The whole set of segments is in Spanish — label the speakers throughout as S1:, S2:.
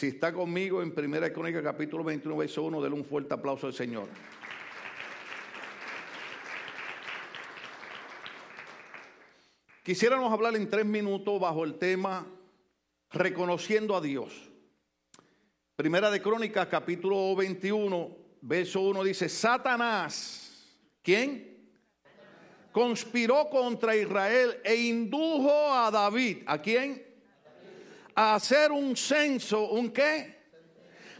S1: Si está conmigo en Primera Crónica capítulo 21, verso 1, denle un fuerte aplauso al Señor. Quisiéramos hablar en tres minutos bajo el tema reconociendo a Dios. Primera de Crónicas, capítulo 21, verso 1 dice, Satanás, ¿quién? Conspiró contra Israel e indujo a David, ¿a quién? A hacer un censo, ¿un qué?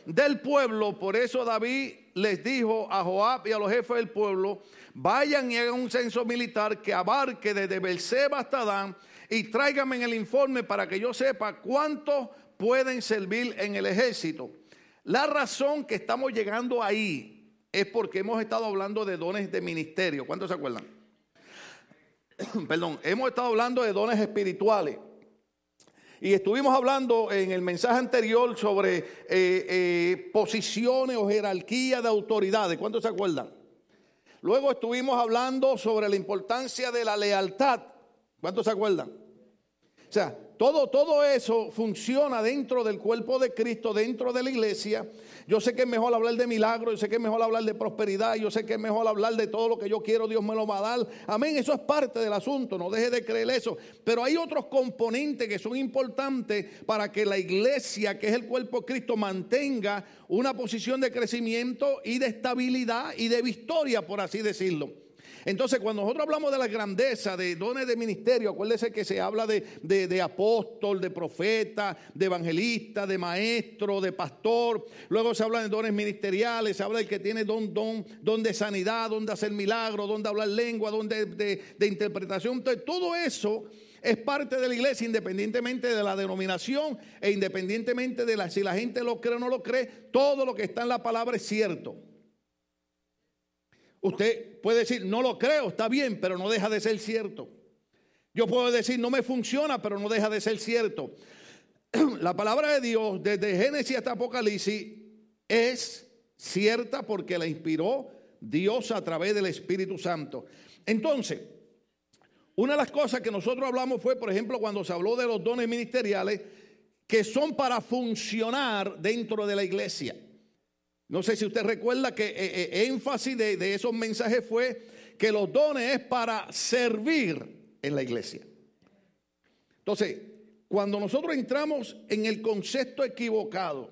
S1: Del pueblo. Por eso David les dijo a Joab y a los jefes del pueblo, vayan y hagan un censo militar que abarque desde Berseba hasta Dan y tráiganme en el informe para que yo sepa cuántos pueden servir en el ejército. La razón que estamos llegando ahí es porque hemos estado hablando de dones de ministerio. ¿Cuántos se acuerdan? Perdón, hemos estado hablando de dones espirituales. Y estuvimos hablando en el mensaje anterior sobre eh, eh, posiciones o jerarquía de autoridades. ¿Cuántos se acuerdan? Luego estuvimos hablando sobre la importancia de la lealtad. ¿Cuántos se acuerdan? O sea, todo, todo eso funciona dentro del cuerpo de Cristo, dentro de la iglesia. Yo sé que es mejor hablar de milagros, yo sé que es mejor hablar de prosperidad, yo sé que es mejor hablar de todo lo que yo quiero, Dios me lo va a dar. Amén, eso es parte del asunto, no deje de creer eso. Pero hay otros componentes que son importantes para que la iglesia, que es el cuerpo de Cristo, mantenga una posición de crecimiento y de estabilidad y de victoria, por así decirlo. Entonces, cuando nosotros hablamos de la grandeza, de dones de ministerio, acuérdese que se habla de, de, apóstol, de profeta, de evangelista, de maestro, de pastor. Luego se habla de dones ministeriales, se habla del que tiene don, don, don de sanidad, don de hacer milagros, don de hablar lengua, don de, de interpretación. Entonces, todo eso es parte de la iglesia independientemente de la denominación e independientemente de la, si la gente lo cree o no lo cree, todo lo que está en la palabra es cierto. Usted puede decir, no lo creo, está bien, pero no deja de ser cierto. Yo puedo decir, no me funciona, pero no deja de ser cierto. La palabra de Dios, desde Génesis hasta Apocalipsis, es cierta porque la inspiró Dios a través del Espíritu Santo. Entonces, una de las cosas que nosotros hablamos fue, por ejemplo, cuando se habló de los dones ministeriales, que son para funcionar dentro de la iglesia. No sé si usted recuerda que eh, eh, énfasis de, esos mensajes fue que los dones es para servir en la iglesia. Entonces, cuando nosotros entramos en el concepto equivocado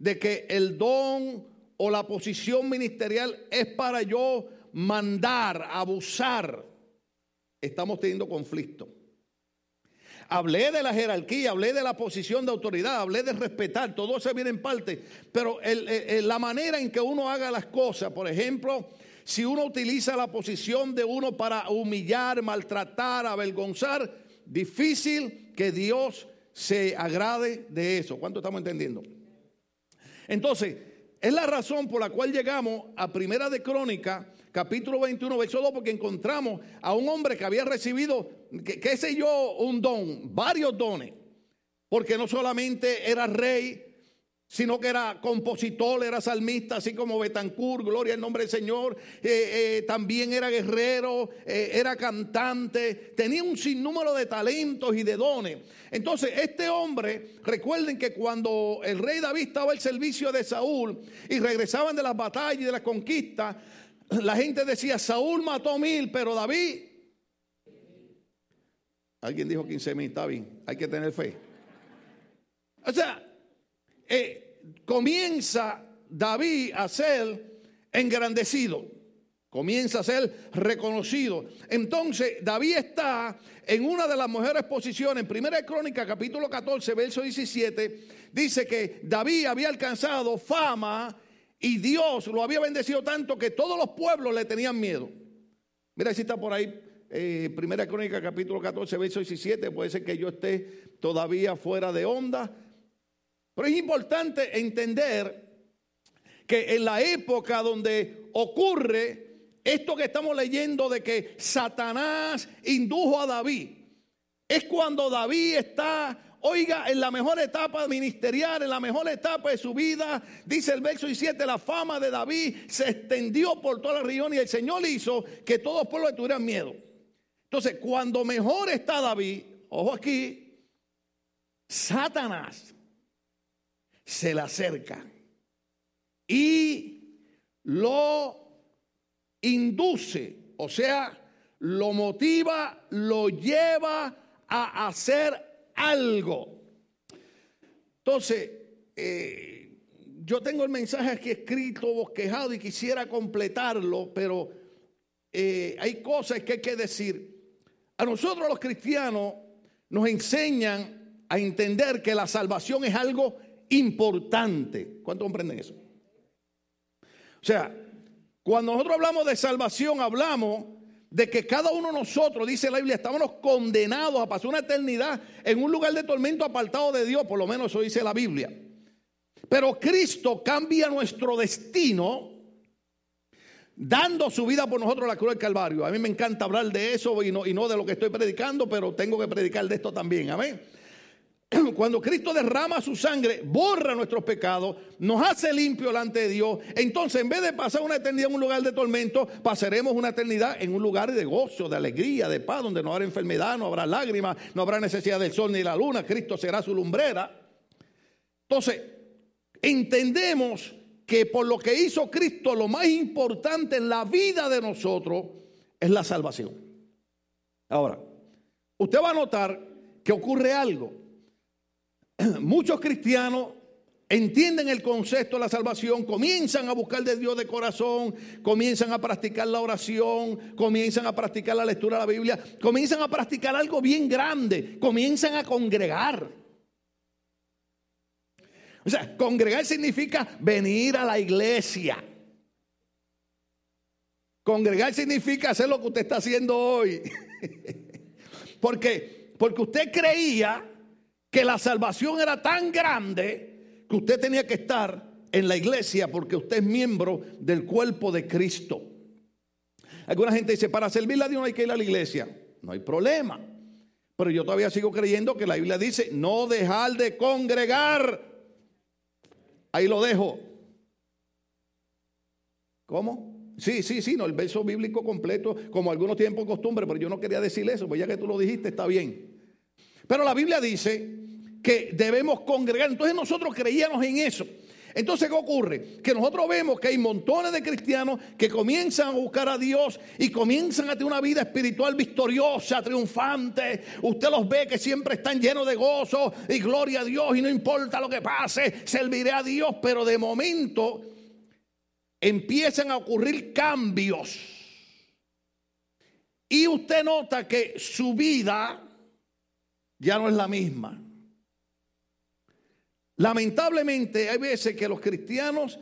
S1: de que el don o la posición ministerial es para yo mandar, abusar, estamos teniendo conflicto. Hablé de la jerarquía, hablé de la posición de autoridad, hablé de respetar, todo eso viene en parte, pero la manera en que uno haga las cosas, por ejemplo, si uno utiliza la posición de uno para humillar, maltratar, avergonzar, difícil que Dios se agrade de eso. ¿Cuánto estamos entendiendo? Entonces, es la razón por la cual llegamos a Primera de Crónica, capítulo 21, verso 2, porque encontramos a un hombre que había recibido, qué sé yo, un don, varios dones, porque no solamente era rey, sino que era compositor, era salmista, así como Betancourt, gloria al nombre del Señor, eh, eh, también era guerrero, eh, era cantante, tenía un sinnúmero de talentos y de dones. Entonces, este hombre, recuerden que cuando el rey David estaba al servicio de Saúl y regresaban de las batallas y de las conquistas, la gente decía, Saúl mató mil, pero David... Alguien dijo 15 mil, está bien, hay que tener fe. O sea, eh, comienza David a ser engrandecido, comienza a ser reconocido. Entonces, David está en una de las mejores posiciones. En Primera Crónica, capítulo 14, verso 17, dice que David había alcanzado fama y Dios lo había bendecido tanto que todos los pueblos le tenían miedo. Mira si está por ahí, eh, Primera Crónica, capítulo 14, verso 17. Puede ser que yo esté todavía fuera de onda. Pero es importante entender que en la época donde ocurre esto que estamos leyendo de que Satanás indujo a David, es cuando David está Oiga, en la mejor etapa ministerial, en la mejor etapa de su vida, dice el verso 17, la fama de David se extendió por toda la región y el Señor hizo que todos los pueblos tuvieran miedo. Entonces, cuando mejor está David, ojo aquí, Satanás se le acerca y lo induce, o sea, lo motiva, lo lleva a hacer algo. Entonces, eh, yo tengo el mensaje aquí escrito, bosquejado y quisiera completarlo, pero eh, hay cosas que hay que decir. A nosotros los cristianos nos enseñan a entender que la salvación es algo importante. ¿Cuántos comprenden eso? O sea, cuando nosotros hablamos de salvación, hablamos de que cada uno de nosotros, dice la Biblia, estábamos condenados a pasar una eternidad en un lugar de tormento apartado de Dios, por lo menos eso dice la Biblia. Pero Cristo cambia nuestro destino dando su vida por nosotros la cruz del Calvario. A mí me encanta hablar de eso y no, y no de lo que estoy predicando, pero tengo que predicar de esto también. Amén. cuando Cristo derrama su sangre, borra nuestros pecados, nos hace limpio delante de Dios. Entonces, en vez de pasar una eternidad en un lugar de tormento, pasaremos una eternidad en un lugar de gozo, de alegría, de paz, donde no habrá enfermedad, no habrá lágrimas, no habrá necesidad del sol ni la luna. Cristo será su lumbrera. Entonces, entendemos que por lo que hizo Cristo, lo más importante en la vida de nosotros es la salvación. Ahora, usted va a notar que ocurre algo. muchos cristianos entienden el concepto de la salvación, comienzan a buscar de Dios de corazón, comienzan a practicar la oración, comienzan a practicar la lectura de la Biblia, comienzan a practicar algo bien grande, comienzan a congregar. O sea, congregar significa venir a la iglesia. Congregar significa hacer lo que usted está haciendo hoy. porque, porque usted creía que la salvación era tan grande que usted tenía que estar en la iglesia porque usted es miembro del cuerpo de Cristo. Alguna gente dice, para servirle a Dios no hay que ir a la iglesia. No hay problema. Pero yo todavía sigo creyendo que la Biblia dice, no dejar de congregar. Ahí lo dejo. ¿Cómo? Sí, sí, sí, no, el verso bíblico completo, como algunos tienen por costumbre, pero yo no quería decir eso, pues ya que tú lo dijiste, está bien. Pero la Biblia dice que debemos congregar. Entonces nosotros creíamos en eso. Entonces, ¿qué ocurre? Que nosotros vemos que hay montones de cristianos que comienzan a buscar a Dios y comienzan a tener una vida espiritual victoriosa, triunfante. Usted los ve que siempre están llenos de gozo y gloria a Dios y no importa lo que pase, serviré a Dios. Pero de momento empiezan a ocurrir cambios. Y usted nota que su vida ya no es la misma. Lamentablemente hay veces que los cristianos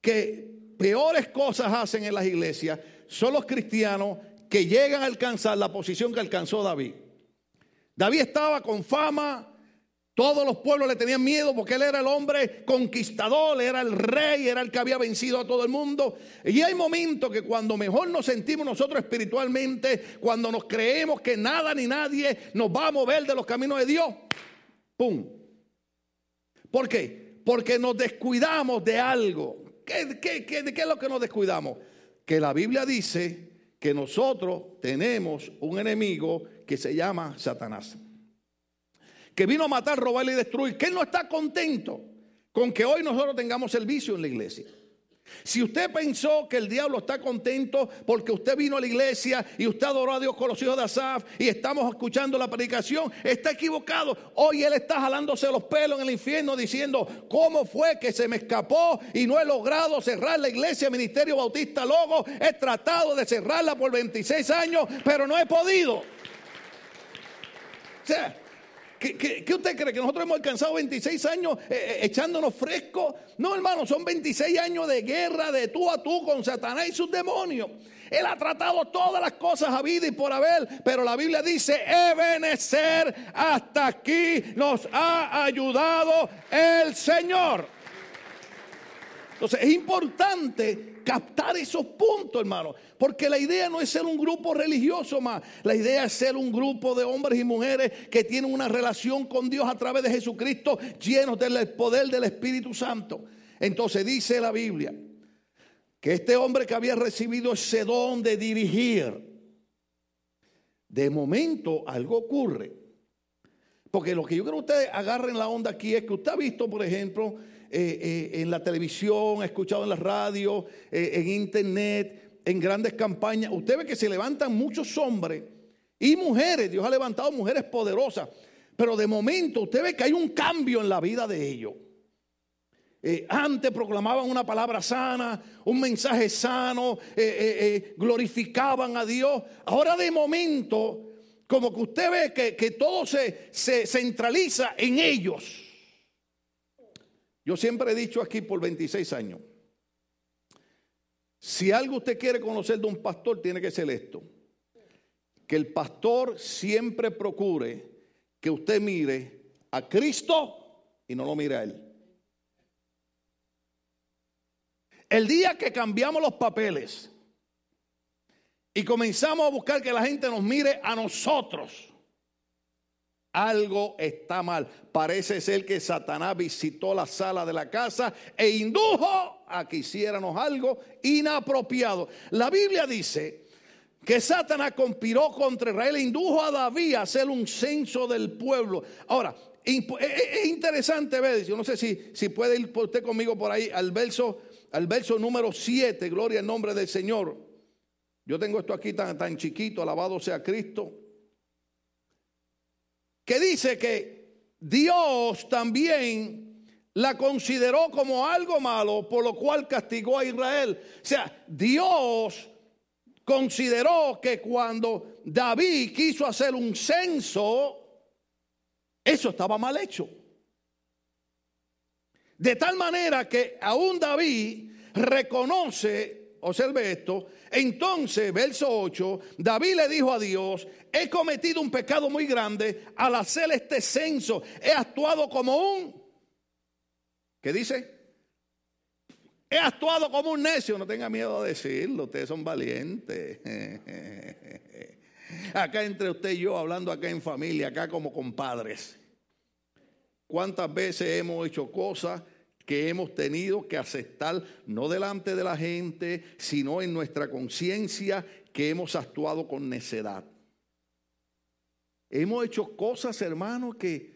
S1: que peores cosas hacen en las iglesias son los cristianos que llegan a alcanzar la posición que alcanzó David. David estaba con fama, todos los pueblos le tenían miedo porque él era el hombre conquistador, era el rey, era el que había vencido a todo el mundo. Y hay momentos que cuando mejor nos sentimos nosotros espiritualmente, cuando nos creemos que nada ni nadie nos va a mover de los caminos de Dios, ¡pum! ¿Por qué? Porque nos descuidamos de algo. ¿Qué, de qué es lo que nos descuidamos? Que la Biblia dice que nosotros tenemos un enemigo que se llama Satanás. Que vino a matar, robar y destruir. Que él no está contento con que hoy nosotros tengamos servicio en la iglesia. Si usted pensó que el diablo está contento porque usted vino a la iglesia y usted adoró a Dios con los hijos de Asaf y estamos escuchando la predicación, está equivocado. Hoy él está jalándose los pelos en el infierno diciendo, ¿cómo fue que se me escapó y no he logrado cerrar la iglesia Ministerio Bautista Logo? He tratado de cerrarla por 26 años, pero no he podido. O sea, ¿Qué, usted cree? ¿Que nosotros hemos alcanzado 26 años eh, eh, echándonos fresco? No, hermano, son 26 años de guerra de tú a tú con Satanás y sus demonios. Él ha tratado todas las cosas a vida y por haber, pero la Biblia dice, Ebenecer, hasta aquí nos ha ayudado el Señor. Entonces es importante captar esos puntos, hermano, porque la idea no es ser un grupo religioso más, la idea es ser un grupo de hombres y mujeres que tienen una relación con Dios a través de Jesucristo, llenos del poder del Espíritu Santo. Entonces dice la Biblia que este hombre que había recibido ese don de dirigir, de momento algo ocurre. Porque lo que yo creo que ustedes agarren la onda aquí es que usted ha visto, por ejemplo, eh, eh, en la televisión, ha escuchado en la radio, eh, en internet, en grandes campañas. Usted ve que se levantan muchos hombres y mujeres. Dios ha levantado mujeres poderosas. Pero de momento usted ve que hay un cambio en la vida de ellos. antes proclamaban una palabra sana, un mensaje sano, glorificaban a Dios. Ahora de momento como que usted ve que, todo se, se centraliza en ellos. Yo siempre he dicho aquí por 26 años, si algo usted quiere conocer de un pastor, tiene que ser esto. Que el pastor siempre procure que usted mire a Cristo y no lo mire a Él. El día que cambiamos los papeles y comenzamos a buscar que la gente nos mire a nosotros, algo está mal. Parece ser que Satanás visitó la sala de la casa e indujo a que hiciéramos algo inapropiado. La Biblia dice que Satanás conspiró contra Israel e indujo a David a hacer un censo del pueblo. Ahora, es interesante ver, yo no sé si, si puede ir usted conmigo por ahí al verso, al verso número 7, gloria al nombre del Señor. Yo tengo esto aquí tan, tan chiquito, alabado sea Cristo. Que dice que Dios también la consideró como algo malo, por lo cual castigó a Israel. O sea, Dios consideró que cuando David quiso hacer un censo, eso estaba mal hecho. De tal manera que aún David reconoce observe esto, entonces, verso 8, David le dijo a Dios, he cometido un pecado muy grande al hacer este censo, he actuado como un, ¿qué dice? He actuado como un necio, no tenga miedo de decirlo, ustedes son valientes. Acá entre usted y yo, hablando acá en familia, acá como compadres. ¿Cuántas veces hemos hecho cosas que hemos tenido que aceptar, no delante de la gente, sino en nuestra conciencia, que hemos actuado con necedad. Hemos hecho cosas, hermanos, que,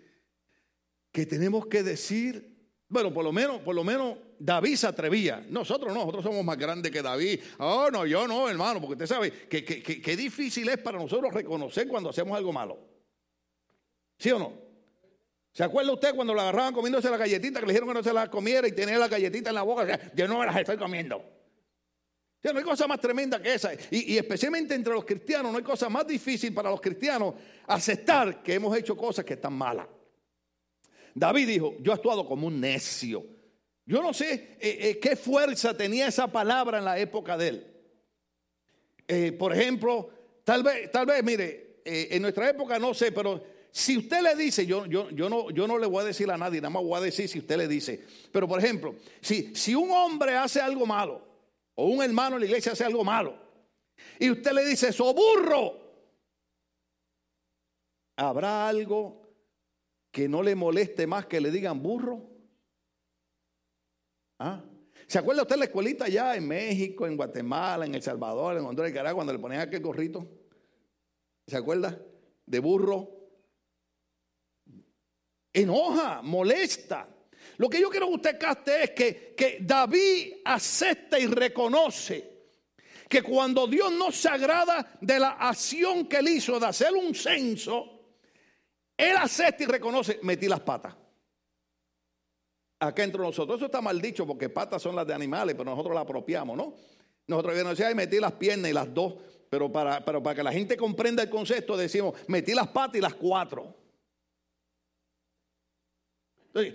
S1: que tenemos que decir. Bueno, por lo menos, por lo menos David se atrevía. Nosotros no, nosotros somos más grandes que David. Oh, no, yo no, hermano, porque usted sabe que, que difícil es para nosotros reconocer cuando hacemos algo malo. ¿Sí o no? ¿Se acuerda usted cuando la agarraban comiéndose la galletita que le dijeron que no se la comiera y tenía la galletita en la boca? Yo no me las estoy comiendo. no hay cosa más tremenda que esa. Y, especialmente entre los cristianos, no hay cosa más difícil para los cristianos aceptar que hemos hecho cosas que están malas. David dijo, yo he actuado como un necio. Yo no sé eh, eh, qué fuerza tenía esa palabra en la época de él. Eh, por ejemplo, tal vez, tal vez, mire, en nuestra época no sé, pero si usted le dice, yo, yo, yo, no, yo no le voy a decir a nadie, nada más voy a decir si usted le dice. Pero por ejemplo, si, si un hombre hace algo malo, o un hermano en la iglesia hace algo malo, y usted le dice, eso burro, ¿habrá algo que no le moleste más que le digan burro? ¿Ah? ¿Se acuerda usted de la escuelita allá en México, en Guatemala, en El Salvador, en Honduras y Caracas, cuando le ponían aquel gorrito? ¿Se acuerda? De burro enoja, molesta. Lo que yo quiero que usted caste es que, que David acepta y reconoce que cuando Dios no se agrada de la acción que él hizo de hacer un censo, él acepta y reconoce, metí las patas. Acá entre nosotros, eso está mal dicho porque patas son las de animales, pero nosotros las apropiamos, ¿no? Nosotros decíamos, metí las piernas y las dos, pero para, pero para que la gente comprenda el concepto decimos, metí las patas y las cuatro.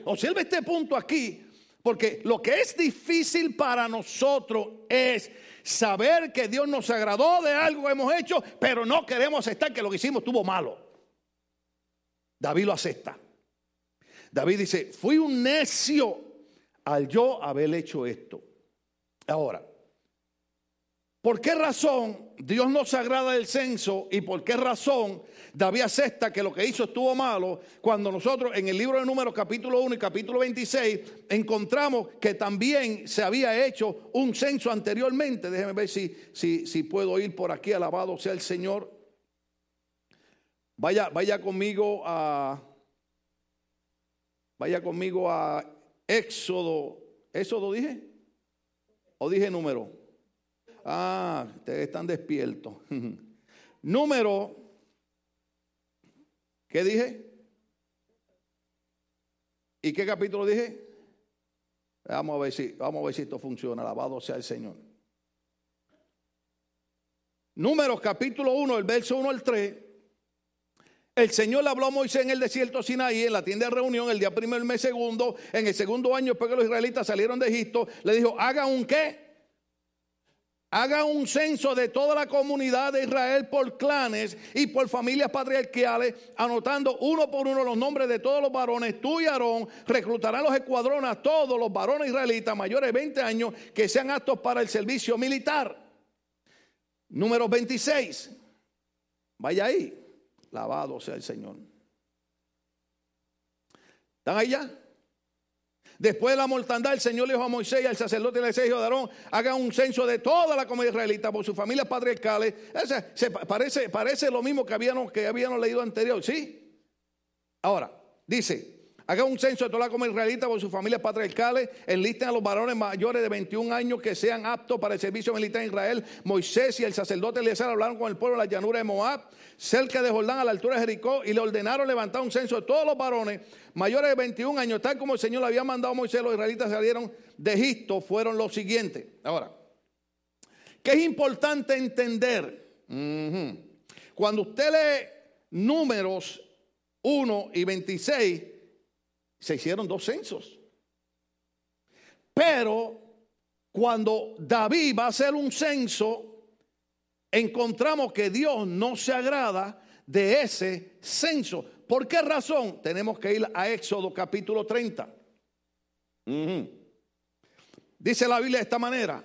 S1: Observe este punto aquí, porque lo que es difícil para nosotros es saber que Dios nos agradó de algo que hemos hecho, pero no queremos aceptar que lo que hicimos estuvo malo. David lo acepta. David dice, fui un necio al yo haber hecho esto. Ahora, ¿Por qué razón Dios no se agrada del censo y por qué razón David acepta que lo que hizo estuvo malo cuando nosotros en el libro de Números capítulo 1 y capítulo 26 encontramos que también se había hecho un censo anteriormente? Déjeme ver si, si, si puedo ir por aquí, alabado sea el Señor. Vaya, vaya conmigo a Vaya conmigo a Éxodo. ¿Éxodo dije? ¿O dije número? Ah, ustedes están despiertos. número. ¿Qué dije? ¿Y qué capítulo dije? Vamos a ver si, vamos a ver si esto funciona. Alabado sea el Señor. Números capítulo 1, el verso 1 al 3. El Señor le habló a Moisés en el desierto Sinaí, en la tienda de reunión, el día primero, el mes segundo, en el segundo año, después que los israelitas salieron de Egipto, le dijo, haga un qué? Haga un censo de toda la comunidad de Israel por clanes y por familias patriarcales, anotando uno por uno los nombres de todos los varones. Tú y Aarón reclutarán los escuadrones a todos los varones israelitas mayores de 20 años que sean aptos para el servicio militar. Número 26. Vaya ahí. Lavado sea el Señor. ¿Están ahí ya? Después de la mortandad, el Señor le dijo a Moisés y al sacerdote le dijo de Aarón, hagan un censo de toda la comunidad israelita por sus familias patriarcales. parece, parece lo mismo que habíamos, que habíamos leído anterior, ¿sí? Ahora, dice, Haga un censo de toda la comunidad israelita por sus familias patriarcales. Enlisten a los varones mayores de 21 años que sean aptos para el servicio militar en Israel. Moisés y el sacerdote Eliezer hablaron con el pueblo de la llanura de Moab, cerca de Jordán, a la altura de Jericó, y le ordenaron levantar un censo de todos los varones mayores de 21 años, tal como el Señor le había mandado a Moisés. Los israelitas salieron de Egipto, fueron los siguientes. Ahora, ¿qué es importante entender? Cuando usted lee números 1 y 26, se hicieron dos censos. Pero cuando David va a hacer un censo, encontramos que Dios no se agrada de ese censo. ¿Por qué razón? Tenemos que ir a Éxodo capítulo 30. Dice la Biblia de esta manera.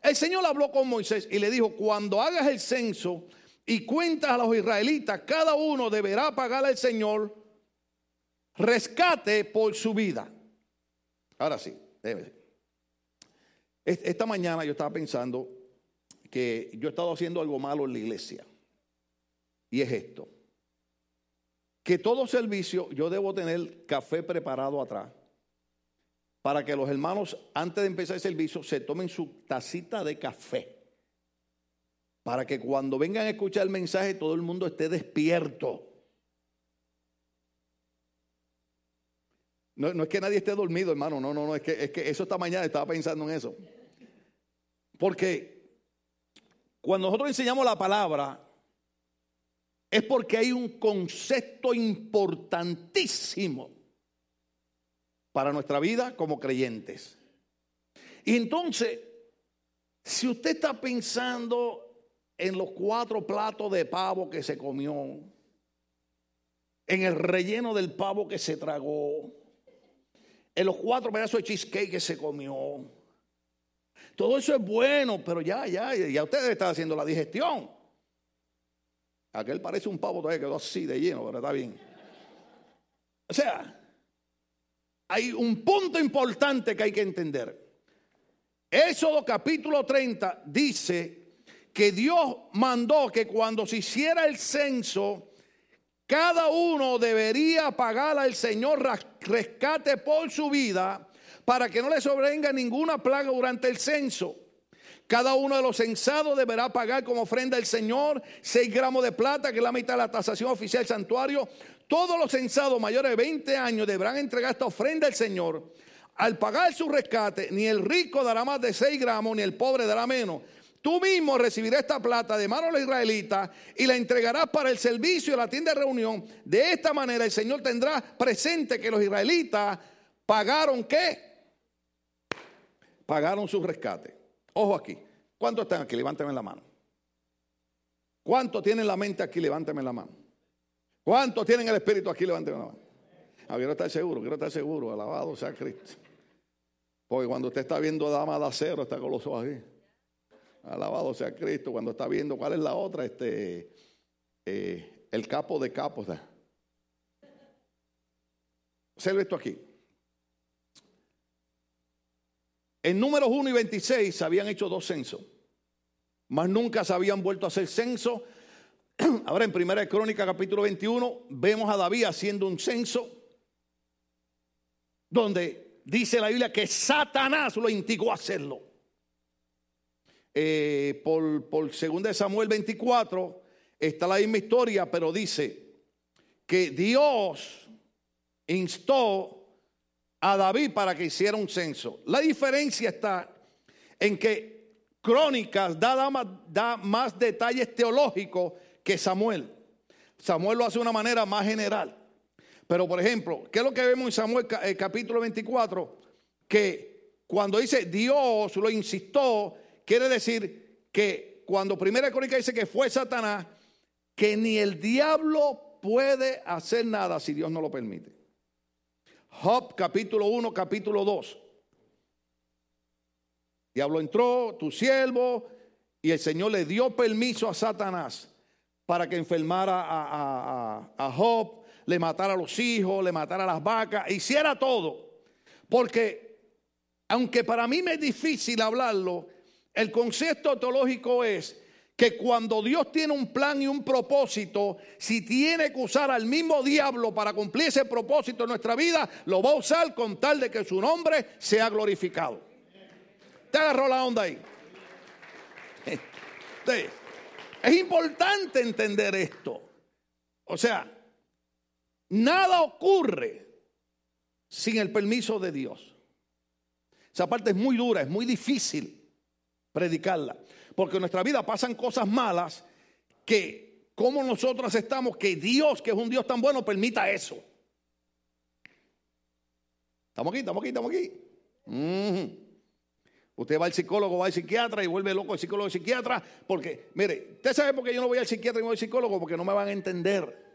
S1: El Señor habló con Moisés y le dijo, cuando hagas el censo y cuentas a los israelitas, cada uno deberá pagar al Señor rescate por su vida. Ahora sí, Esta mañana yo estaba pensando que yo he estado haciendo algo malo en la iglesia. Y es esto. Que todo servicio yo debo tener café preparado atrás para que los hermanos antes de empezar el servicio se tomen su tacita de café. Para que cuando vengan a escuchar el mensaje todo el mundo esté despierto. No, es que nadie esté dormido, hermano. No, no, no. Es que, es que eso esta mañana estaba pensando en eso. Porque cuando nosotros enseñamos la palabra, es porque hay un concepto importantísimo para nuestra vida como creyentes. Y entonces, si usted está pensando en los cuatro platos de pavo que se comió, en el relleno del pavo que se tragó, en los cuatro pedazos de cheesecake que se comió. Todo eso es bueno, pero ya, ya, ya ustedes están haciendo la digestión. Aquel parece un pavo todavía quedó así de lleno, pero está bien. O sea, hay un punto importante que hay que entender. Éxodo capítulo 30 dice que Dios mandó que cuando se hiciera el censo, cada uno debería pagar al Señor rescate por su vida para que no le sobrevenga ninguna plaga durante el censo. Cada uno de los censados deberá pagar como ofrenda al Señor 6 gramos de plata, que es la mitad de la tasación oficial del santuario. Todos los censados mayores de 20 años deberán entregar esta ofrenda al Señor. Al pagar su rescate, ni el rico dará más de 6 gramos, ni el pobre dará menos. Tú mismo recibirás esta plata de manos de los israelitas y la entregarás para el servicio de la tienda de reunión. De esta manera el Señor tendrá presente que los israelitas pagaron qué? Pagaron su rescate. Ojo aquí. ¿Cuántos están aquí? Levántame la mano. ¿Cuántos tienen la mente aquí? Levántame la mano. ¿Cuántos tienen el espíritu aquí? Levántame la mano. Ah, quiero estar seguro, quiero estar seguro. Alabado sea Cristo. Porque cuando usted está viendo dama de acero, está con los ojos aquí. Alabado sea Cristo cuando está viendo cuál es la otra, este, eh, el capo de capos. Observe esto aquí. En números 1 y 26 se habían hecho dos censos, mas nunca se habían vuelto a hacer censo. Ahora en Primera Crónica capítulo 21 vemos a David haciendo un censo. donde dice la Biblia que Satanás lo instigó a hacerlo. Eh, por, por 2 Samuel 24 está la misma historia, pero dice que Dios instó a David para que hiciera un censo. La diferencia está en que Crónicas da, más detalles teológicos que Samuel. Samuel lo hace de una manera más general. Pero, por ejemplo, ¿qué es lo que vemos en Samuel eh, capítulo 24? Que cuando dice Dios lo insistió, quiere decir que cuando Primera Crónica dice que fue Satanás, que ni el diablo puede hacer nada si Dios no lo permite. Job capítulo 1, capítulo 2. Diablo entró, tu siervo, y el Señor le dio permiso a Satanás para que enfermara a, Job, le matara a los hijos, le matara a las vacas, hiciera todo. Porque, aunque para mí me es difícil hablarlo, el concepto teológico es que cuando Dios tiene un plan y un propósito, si tiene que usar al mismo diablo para cumplir ese propósito en nuestra vida, lo va a usar con tal de que su nombre sea glorificado. ¿Te agarró la onda ahí? Es importante entender esto. O sea, nada ocurre sin el permiso de Dios. Esa parte es muy dura, es muy difícil predicarla porque en nuestra vida pasan cosas malas que como nosotros estamos, que Dios, que es un Dios tan bueno, permita eso. Estamos aquí, estamos aquí, estamos aquí. Usted va al psicólogo, va al psiquiatra y vuelve loco el psicólogo y psiquiatra, porque, mire, usted sabe por qué yo no voy al psiquiatra y no voy al psicólogo, porque no me van a entender.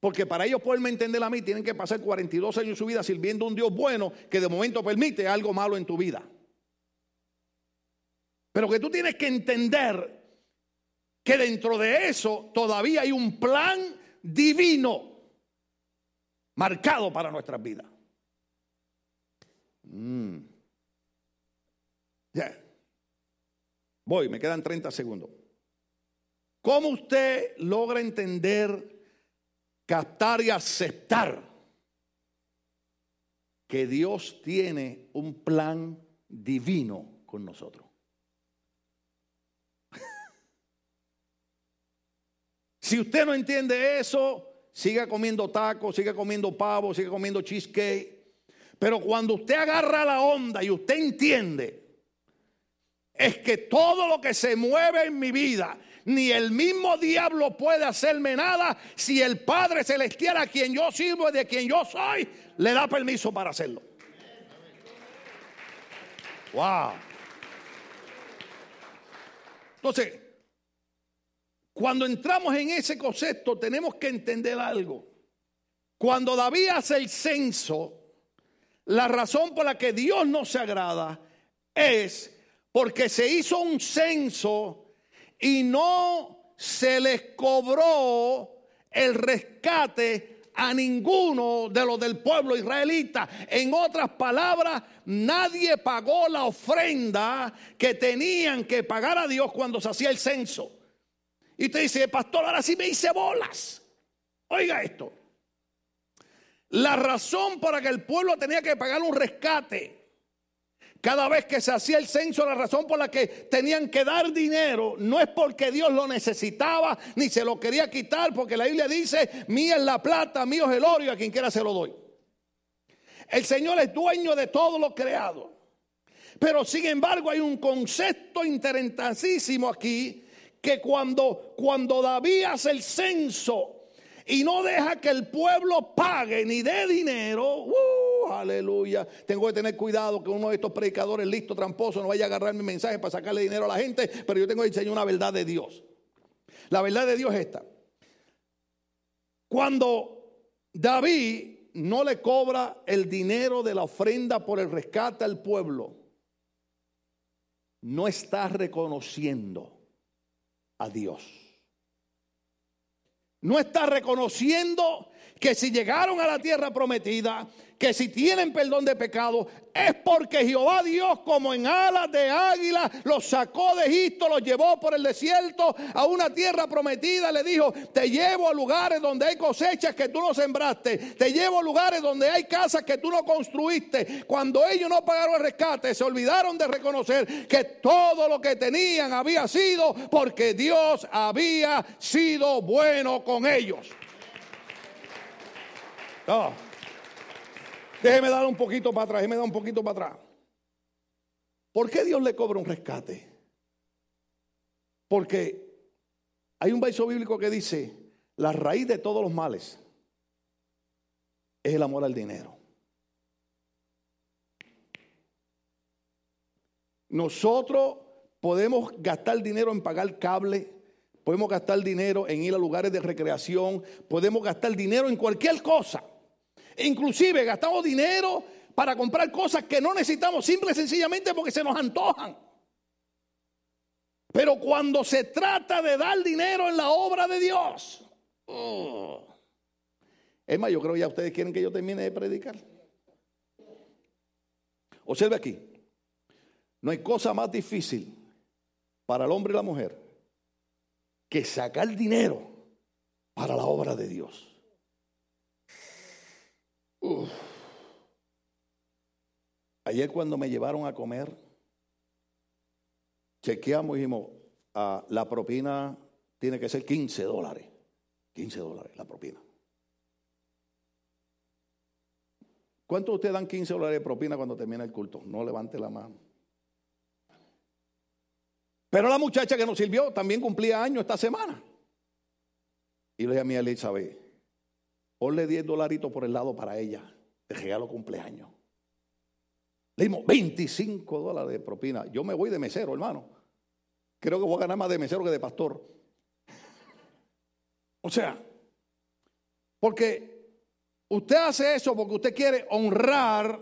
S1: Porque para ellos poderme entender a mí, tienen que pasar 42 años de su vida sirviendo a un Dios bueno que de momento permite algo malo en tu vida. Pero que tú tienes que entender que dentro de eso todavía hay un plan divino marcado para nuestras vidas. Mm. Ya. Voy, me quedan 30 segundos. ¿Cómo usted logra entender, captar y aceptar que Dios tiene un plan divino con nosotros? Si usted no entiende eso, siga comiendo tacos, siga comiendo pavo, siga comiendo cheesecake. Pero cuando usted agarra la onda y usted entiende, es que todo lo que se mueve en mi vida, ni el mismo diablo puede hacerme nada si el Padre Celestial a quien yo sirvo y de quien yo soy, le da permiso para hacerlo. Wow. Entonces, cuando entramos en ese concepto tenemos que entender algo. Cuando David hace el censo, la razón por la que Dios no se agrada es porque se hizo un censo y no se les cobró el rescate a ninguno de los del pueblo israelita. En otras palabras, nadie pagó la ofrenda que tenían que pagar a Dios cuando se hacía el censo. Y te dice, pastor, ahora sí me hice bolas. Oiga esto. La razón para que el pueblo tenía que pagar un rescate cada vez que se hacía el censo, la razón por la que tenían que dar dinero no es porque Dios lo necesitaba ni se lo quería quitar, porque la Biblia dice, mía es la plata, mío es el oro y a quien quiera se lo doy. El Señor es dueño de todo lo creado. Pero sin embargo hay un concepto interesantísimo aquí que cuando, cuando David hace el censo y no deja que el pueblo pague ni dé dinero, uh, aleluya, tengo que tener cuidado que uno de estos predicadores listos, tramposos, no vaya a agarrar mi mensaje para sacarle dinero a la gente, pero yo tengo que enseñar una verdad de Dios. La verdad de Dios es esta. Cuando David no le cobra el dinero de la ofrenda por el rescate al pueblo, no está reconociendo a Dios. No está reconociendo que si llegaron a la tierra prometida, que si tienen perdón de pecado, es porque Jehová Dios, como en alas de águila, los sacó de Egipto, los llevó por el desierto a una tierra prometida. Le dijo: Te llevo a lugares donde hay cosechas que tú no sembraste, te llevo a lugares donde hay casas que tú no construiste. Cuando ellos no pagaron el rescate, se olvidaron de reconocer que todo lo que tenían había sido porque Dios había sido bueno con ellos. Déjeme dar un poquito para atrás, déjeme dar un poquito para atrás. ¿Por qué Dios le cobra un rescate? Porque hay un verso bíblico que dice, la raíz de todos los males es el amor al dinero. Nosotros podemos gastar dinero en pagar cable, podemos gastar dinero en ir a lugares de recreación, podemos gastar dinero en cualquier cosa. Inclusive gastamos dinero para comprar cosas que no necesitamos simple y sencillamente porque se nos antojan. Pero cuando se trata de dar dinero en la obra de Dios, oh. es más, yo creo que ya ustedes quieren que yo termine de predicar. Observe aquí, no hay cosa más difícil para el hombre y la mujer que sacar dinero para la obra de Dios. Ayer cuando me llevaron a comer, chequeamos y dijimos, ah, la propina tiene que ser 15 dólares. 15 dólares la propina. ¿Cuánto ustedes dan 15 dólares de propina cuando termina el culto? No levante la mano. Pero la muchacha que nos sirvió también cumplía años esta semana. Y le dije a mi Elizabeth, Ponle 10 dolaritos por el lado para ella, de regalo cumpleaños. Le dimos 25 dólares de propina. Yo me voy de mesero, hermano. Creo que voy a ganar más de mesero que de pastor. O sea, porque usted hace eso porque usted quiere honrar,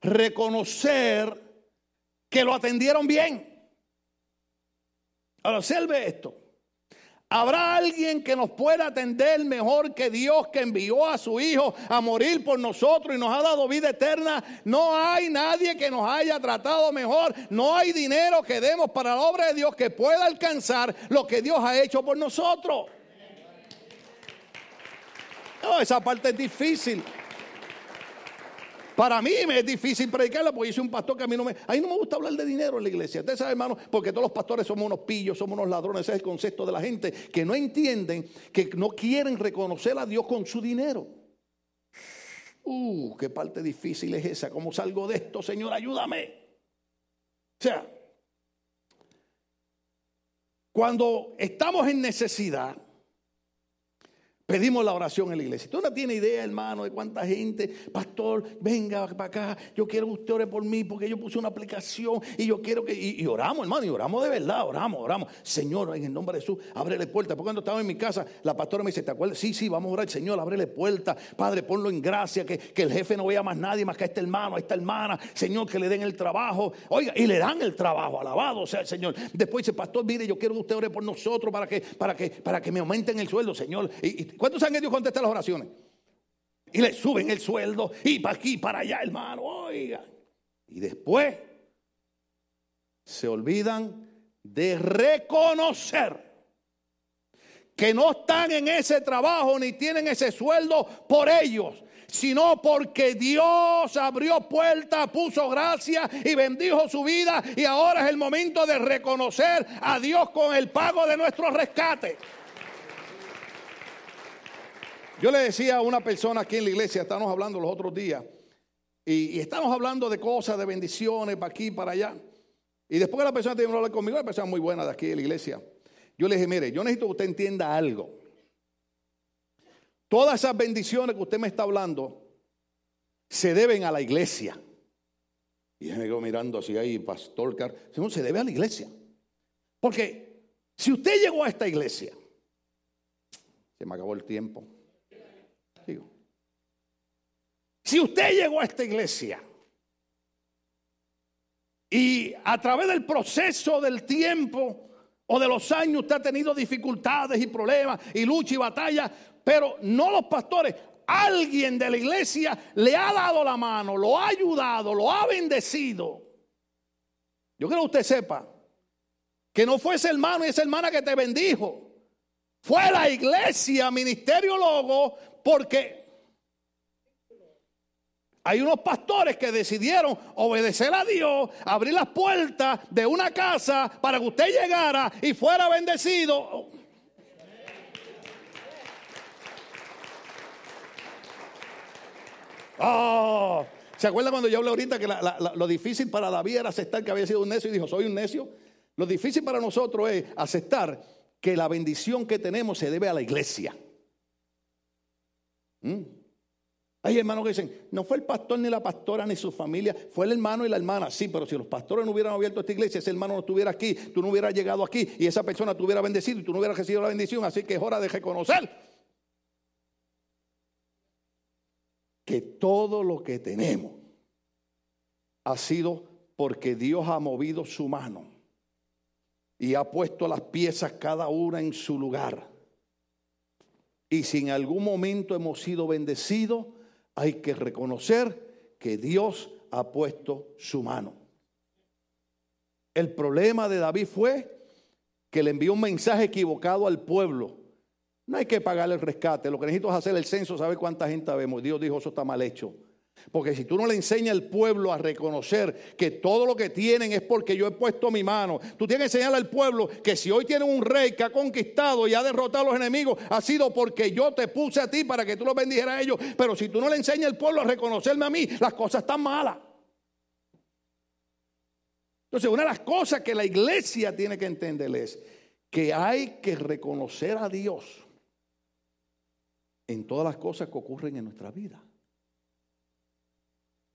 S1: reconocer que lo atendieron bien. Ahora, observe esto. ¿Habrá alguien que nos pueda atender mejor que Dios que envió a su Hijo a morir por nosotros y nos ha dado vida eterna? No hay nadie que nos haya tratado mejor. No hay dinero que demos para la obra de Dios que pueda alcanzar lo que Dios ha hecho por nosotros. No, esa parte es difícil. Para mí me es difícil predicarla porque yo soy un pastor que a mí no me... A mí no me gusta hablar de dinero en la iglesia. Ustedes saben, hermano, porque todos los pastores somos unos pillos, somos unos ladrones. Ese es el concepto de la gente que no entienden, que no quieren reconocer a Dios con su dinero. Uh, qué parte difícil es esa. ¿Cómo salgo de esto, Señor? Ayúdame. O sea, cuando estamos en necesidad, Pedimos la oración en la iglesia. Tú no tienes idea, hermano, de cuánta gente, pastor, venga para acá, yo quiero que usted ore por mí porque yo puse una aplicación y yo quiero que... Y, oramos, hermano, y oramos de verdad, oramos, oramos. Señor, en el nombre de Jesús, ábrele puerta. Porque cuando estaba en mi casa, la pastora me dice, ¿te acuerdas? Sí, sí, vamos a orar, Señor, ábrele puerta. Padre, ponlo en gracia, que, que el jefe no vea más nadie más que a este hermano, a esta hermana. Señor, que le den el trabajo. Oiga, y le dan el trabajo, alabado sea el Señor. Después dice, pastor, mire, yo quiero que usted ore por nosotros para que, para que, para que me aumenten el sueldo, Señor. y ¿Cuántos saben que Dios contesta las oraciones? Y le suben el sueldo y para aquí, para allá, hermano, oiga. Y después se olvidan de reconocer que no están en ese trabajo ni tienen ese sueldo por ellos, sino porque Dios abrió puertas, puso gracia y bendijo su vida y ahora es el momento de reconocer a Dios con el pago de nuestro rescate. Yo le decía a una persona aquí en la iglesia, estábamos hablando los otros días, y, estamos hablando de cosas, de bendiciones, para aquí, para allá. Y después que la persona terminó de hablar conmigo, una persona muy buena de aquí en la iglesia, yo le dije, mire, yo necesito que usted entienda algo. Todas esas bendiciones que usted me está hablando se deben a la iglesia. Y me quedo mirando así ahí, Pastor Car. Se debe a la iglesia. Porque si usted llegó a esta iglesia, se me acabó el tiempo. Si usted llegó a esta iglesia y a través del proceso del tiempo o de los años usted ha tenido dificultades y problemas y lucha y batalla, pero no los pastores. Alguien de la iglesia le ha dado la mano, lo ha ayudado, lo ha bendecido. Yo quiero que usted sepa que no fue ese hermano y esa hermana que te bendijo. Fue la iglesia, ministerio logo, porque hay unos pastores que decidieron obedecer a Dios, abrir las puertas de una casa para que usted llegara y fuera bendecido. Oh, ¿Se acuerda cuando yo hablé ahorita que lo difícil para David era aceptar que había sido un necio y dijo, soy un necio? Lo difícil para nosotros es aceptar que la bendición que tenemos se debe a la iglesia. ¿Mm? Hay hermanos que dicen, no fue el pastor ni la pastora ni su familia, fue el hermano y la hermana. Sí, pero si los pastores no hubieran abierto esta iglesia, ese hermano no estuviera aquí, tú no hubieras llegado aquí y esa persona te hubiera bendecido y tú no hubieras recibido la bendición. Así que es hora de reconocer que todo lo que tenemos ha sido porque Dios ha movido su mano y ha puesto las piezas cada una en su lugar. Y si en algún momento hemos sido bendecidos, hay que reconocer que Dios ha puesto su mano. El problema de David fue que le envió un mensaje equivocado al pueblo. No hay que pagarle el rescate, lo que necesito es hacer el censo, saber cuánta gente vemos. Dios dijo, eso está mal hecho. Porque si tú no le enseñas al pueblo a reconocer que todo lo que tienen es porque yo he puesto mi mano, tú tienes que enseñarle al pueblo que si hoy tienen un rey que ha conquistado y ha derrotado a los enemigos, ha sido porque yo te puse a ti para que tú los bendijeras a ellos. Pero si tú no le enseñas al pueblo a reconocerme a mí, las cosas están malas. Entonces, una de las cosas que la iglesia tiene que entender es que hay que reconocer a Dios en todas las cosas que ocurren en nuestra vida.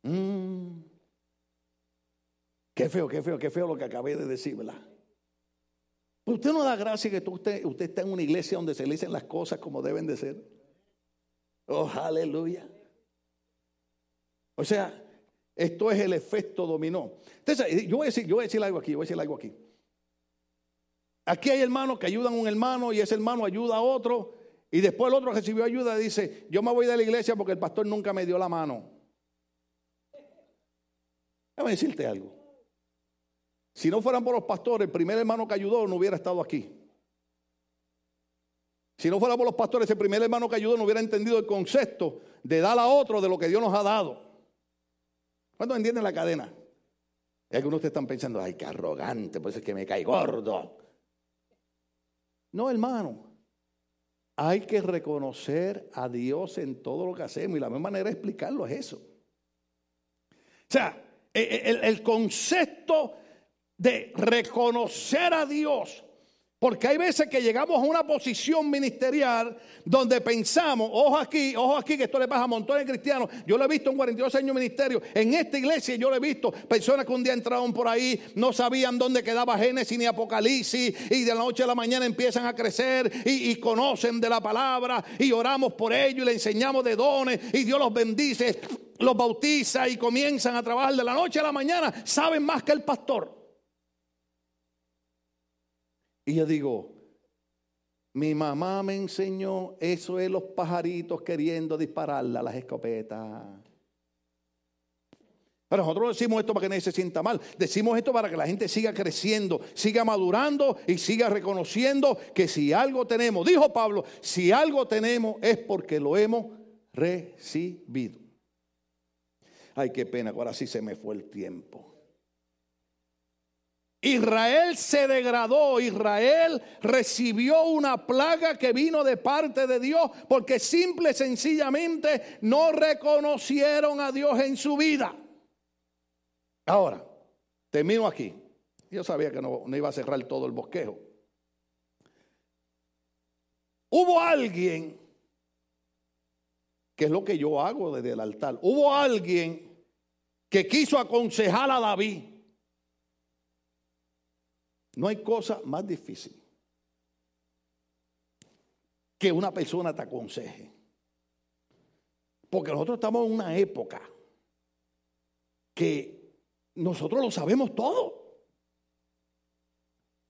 S1: Mm. Qué feo, qué feo, qué feo lo que acabé de decir, ¿verdad? usted no da gracia que usted, usted está en una iglesia donde se le dicen las cosas como deben de ser. Oh, aleluya. O sea, esto es el efecto dominó. Entonces, yo voy a decir, yo voy a decir algo aquí, voy a decir algo aquí. Aquí hay hermanos que ayudan a un hermano y ese hermano ayuda a otro y después el otro recibió ayuda y dice, yo me voy de la iglesia porque el pastor nunca me dio la mano. Déjame decirte algo. Si no fueran por los pastores, el primer hermano que ayudó no hubiera estado aquí. Si no fuera por los pastores, el primer hermano que ayudó no hubiera entendido el concepto de dar a otro de lo que Dios nos ha dado. ¿Cuántos entienden la cadena? Y algunos ustedes están pensando, ay, qué arrogante, pues es que me cae gordo. No, hermano. Hay que reconocer a Dios en todo lo que hacemos. Y la mejor manera de explicarlo es eso. O sea, el, concepto de reconocer a Dios. Porque hay veces que llegamos a una posición ministerial donde pensamos, ojo aquí, ojo aquí, que esto le pasa a montones de cristianos. Yo lo he visto en 42 años de ministerio. En esta iglesia yo lo he visto personas que un día entraron por ahí, no sabían dónde quedaba Génesis ni Apocalipsis, y de la noche a la mañana empiezan a crecer y, y conocen de la palabra, y oramos por ellos y le enseñamos de dones, y Dios los bendice los bautiza y comienzan a trabajar de la noche a la mañana, saben más que el pastor. Y yo digo, mi mamá me enseñó, eso es los pajaritos queriendo dispararle a las escopetas. Pero nosotros decimos esto para que nadie se sienta mal. Decimos esto para que la gente siga creciendo, siga madurando y siga reconociendo que si algo tenemos, dijo Pablo, si algo tenemos es porque lo hemos recibido. Ay, qué pena, ahora sí se me fue el tiempo. Israel se degradó, Israel recibió una plaga que vino de parte de Dios porque simple y sencillamente no reconocieron a Dios en su vida. Ahora, termino aquí. Yo sabía que no, no iba a cerrar todo el bosquejo. Hubo alguien, que es lo que yo hago desde el altar, hubo alguien que quiso aconsejar a David. No hay cosa más difícil que una persona te aconseje. Porque nosotros estamos en una época que nosotros lo sabemos todo.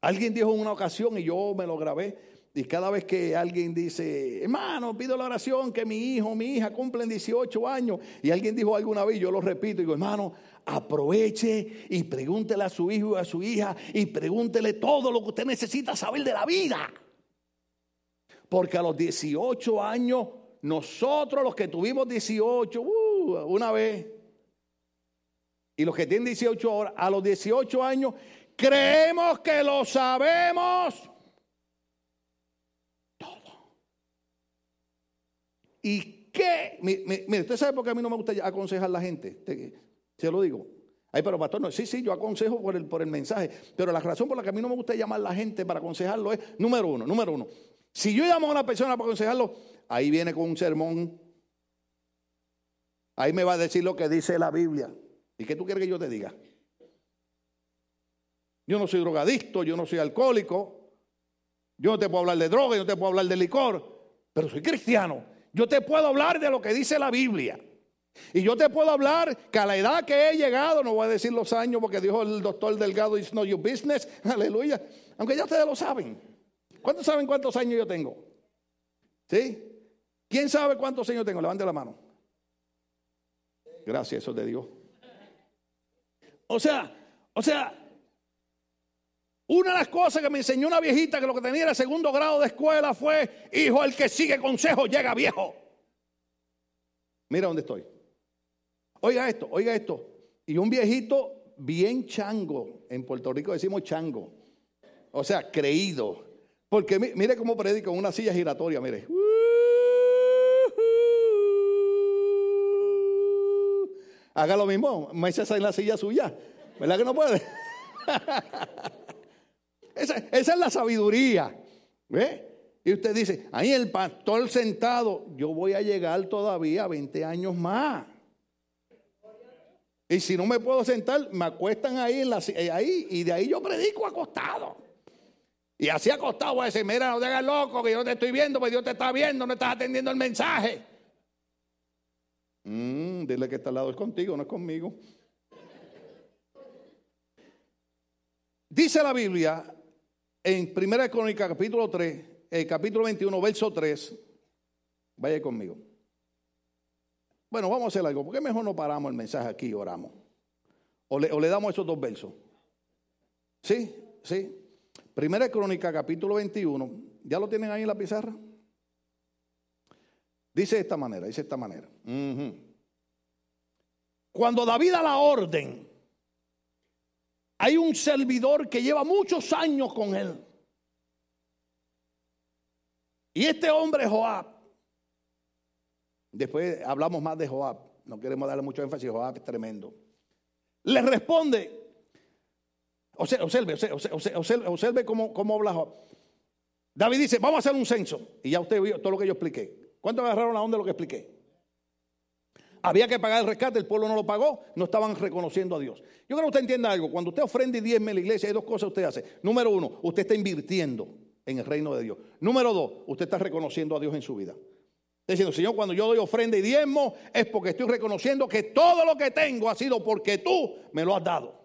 S1: Alguien dijo en una ocasión, y yo me lo grabé, Y cada vez que alguien dice, hermano, pido la oración que mi hijo, mi hija cumplen 18 años, y alguien dijo alguna vez, yo lo repito, digo, hermano, aproveche y pregúntele a su hijo y a su hija y pregúntele todo lo que usted necesita saber de la vida. Porque a los 18 años, nosotros los que tuvimos 18, uh, una vez, y los que tienen 18 horas, a los 18 años, creemos que lo sabemos ¿Y qué? Mire, usted sabe por qué a mí no me gusta aconsejar a la gente. Se lo digo. Ay, pero pastor, no, sí, sí, yo aconsejo por el, por el mensaje. Pero la razón por la que a mí no me gusta llamar a la gente para aconsejarlo es, número uno, número uno. Si yo llamo a una persona para aconsejarlo, ahí viene con un sermón. Ahí me va a decir lo que dice la Biblia. ¿Y qué tú quieres que yo te diga? Yo no soy drogadicto, yo no soy alcohólico, yo no te puedo hablar de droga, yo no te puedo hablar de licor, pero soy cristiano. Yo te puedo hablar de lo que dice la Biblia. Y yo te puedo hablar que a la edad que he llegado, no voy a decir los años porque dijo el doctor Delgado, it's not your business, aleluya, aunque ya ustedes lo saben. ¿Cuántos saben cuántos años yo tengo? ¿Sí? ¿Quién sabe cuántos años tengo? Levante la mano. Gracias, eso de Dios. O sea, o sea, una de las cosas que me enseñó una viejita que lo que tenía era segundo grado de escuela fue, hijo, el que sigue consejo llega viejo. Mira dónde estoy. Oiga esto, oiga esto. Y un viejito bien chango, en Puerto Rico decimos chango, o sea, creído. Porque mire cómo predico en una silla giratoria, mire. Haga lo mismo, me en la silla suya. ¿Verdad que no puede? esa, es la sabiduría. ¿Ve? Y usted dice, ahí el pastor sentado, yo voy a llegar todavía 20 años más. Y si no me puedo sentar, me acuestan ahí, en la, eh, ahí y de ahí yo predico acostado. Y así acostado voy a decir, mira, no te hagas loco, que yo te estoy viendo, pues Dios te está viendo, no estás atendiendo el mensaje. Mm, dile que está al lado es contigo, no es conmigo. Dice la Biblia en 1 Crónica capítulo 3, eh, capítulo 21, verso 3. Vaya conmigo. Bueno, vamos a hacer algo. ¿Por qué mejor no paramos el mensaje aquí y oramos? O le, damos esos dos versos. ¿Sí? ¿Sí? Primera Crónica, capítulo 21. ¿Ya lo tienen ahí en la pizarra? Dice de esta manera, dice de esta manera. Cuando David da la orden, hay un servidor que lleva muchos años con él. Y este hombre Joab Después hablamos más de Joab. No queremos darle mucho énfasis. Joab es tremendo. Le responde. Observe, observe, cómo, cómo habla Joab. David dice, vamos a hacer un censo. Y ya usted vio todo lo que yo expliqué. ¿Cuánto agarraron la onda de lo que expliqué? Había que pagar el rescate, el pueblo no lo pagó, no estaban reconociendo a Dios. Yo creo que usted entienda algo. Cuando usted ofrende y diezme en la iglesia, hay dos cosas que usted hace. Número uno, usted está invirtiendo en el reino de Dios. Número dos, usted está reconociendo a Dios en su vida diciendo, Señor, cuando yo doy ofrenda y diezmo es porque estoy reconociendo que todo lo que tengo ha sido porque tú me lo has dado.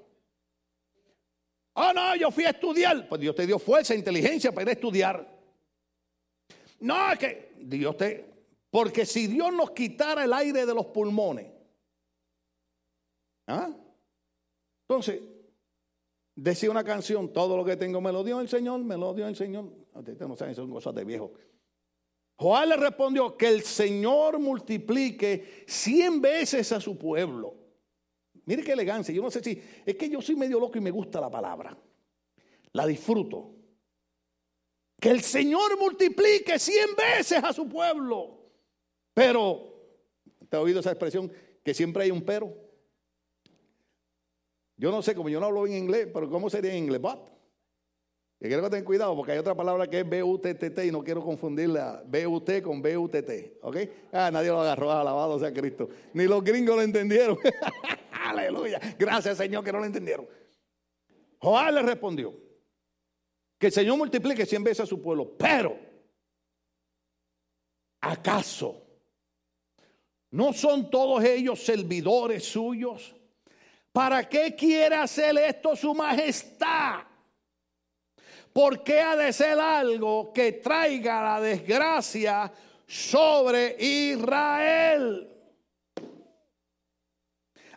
S1: Ah, oh, no, yo fui a estudiar. Pues Dios te dio fuerza, inteligencia para ir a estudiar. No, es que Dios te... Porque si Dios nos quitara el aire de los pulmones, ¿ah? Entonces, decía una canción, todo lo que tengo me lo dio el Señor, me lo dio el Señor. Ustedes no saben, son cosas de viejo. Joab le respondió que el Señor multiplique cien veces a su pueblo. Mire qué elegancia. Yo no sé si es que yo soy medio loco y me gusta la palabra. La disfruto. Que el Señor multiplique cien veces a su pueblo. Pero, ¿te has oído esa expresión? Que siempre hay un pero. Yo no sé, como yo no hablo en inglés, pero ¿cómo sería en inglés? But. Y quiero que tengan cuidado porque hay otra palabra que es B-U-T-T-T y no quiero confundirla B-U-T con B-U-T-T. ¿Ok? Ah, nadie lo agarró, alabado sea Cristo. Ni los gringos lo entendieron. Aleluya. Gracias, Señor, que no lo entendieron. Joab le respondió que el Señor multiplique cien veces a su pueblo, pero ¿acaso no son todos ellos servidores suyos? ¿Para qué quiere hacer esto su majestad? ¿Por qué ha de ser algo que traiga la desgracia sobre Israel?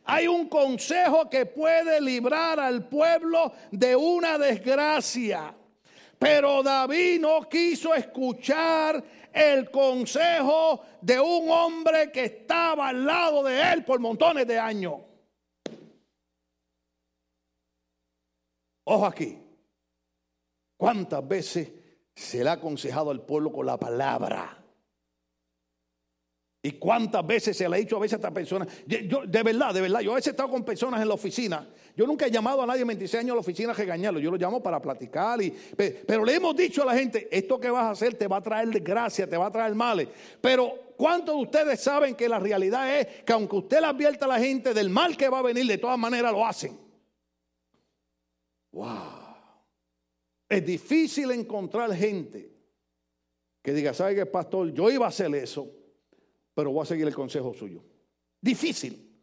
S1: Hay un consejo que puede librar al pueblo de una desgracia. Pero David no quiso escuchar el consejo de un hombre que estaba al lado de él por montones de años. Ojo aquí. ¿Cuántas veces se le ha aconsejado al pueblo con la palabra? ¿Y cuántas veces se le ha dicho a veces a esta persona? Yo, de verdad, de verdad, yo a veces he estado con personas en la oficina. Yo nunca he llamado a nadie en 26 años a la oficina a regañarlo. Yo lo llamo para platicar. Y, pero le hemos dicho a la gente, esto que vas a hacer te va a traer desgracia, te va a traer males. Pero ¿cuántos de ustedes saben que la realidad es que aunque usted le advierta a la gente del mal que va a venir, de todas maneras lo hacen? Wow. Es difícil encontrar gente que diga, ¿sabe qué, pastor? Yo iba a hacer eso pero voy a seguir el consejo suyo. Difícil.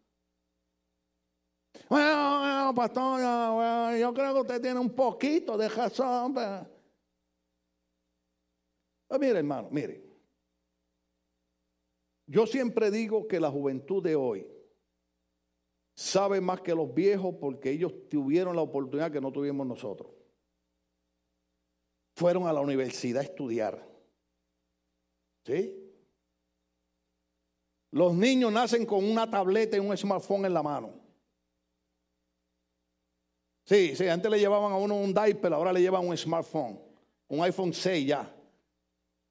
S1: Bueno, pastor, yo creo que usted tiene un poquito de razón. Pues mire, hermano, mire. Yo siempre digo que la juventud de hoy sabe más que los viejos porque ellos tuvieron la oportunidad que no tuvimos nosotros. Fueron a la universidad a estudiar. ¿Sí? Los niños nacen con una tableta y un smartphone en la mano. Sí, sí, antes le llevaban a uno un diaper, ahora le llevan un smartphone, un iPhone 6 ya.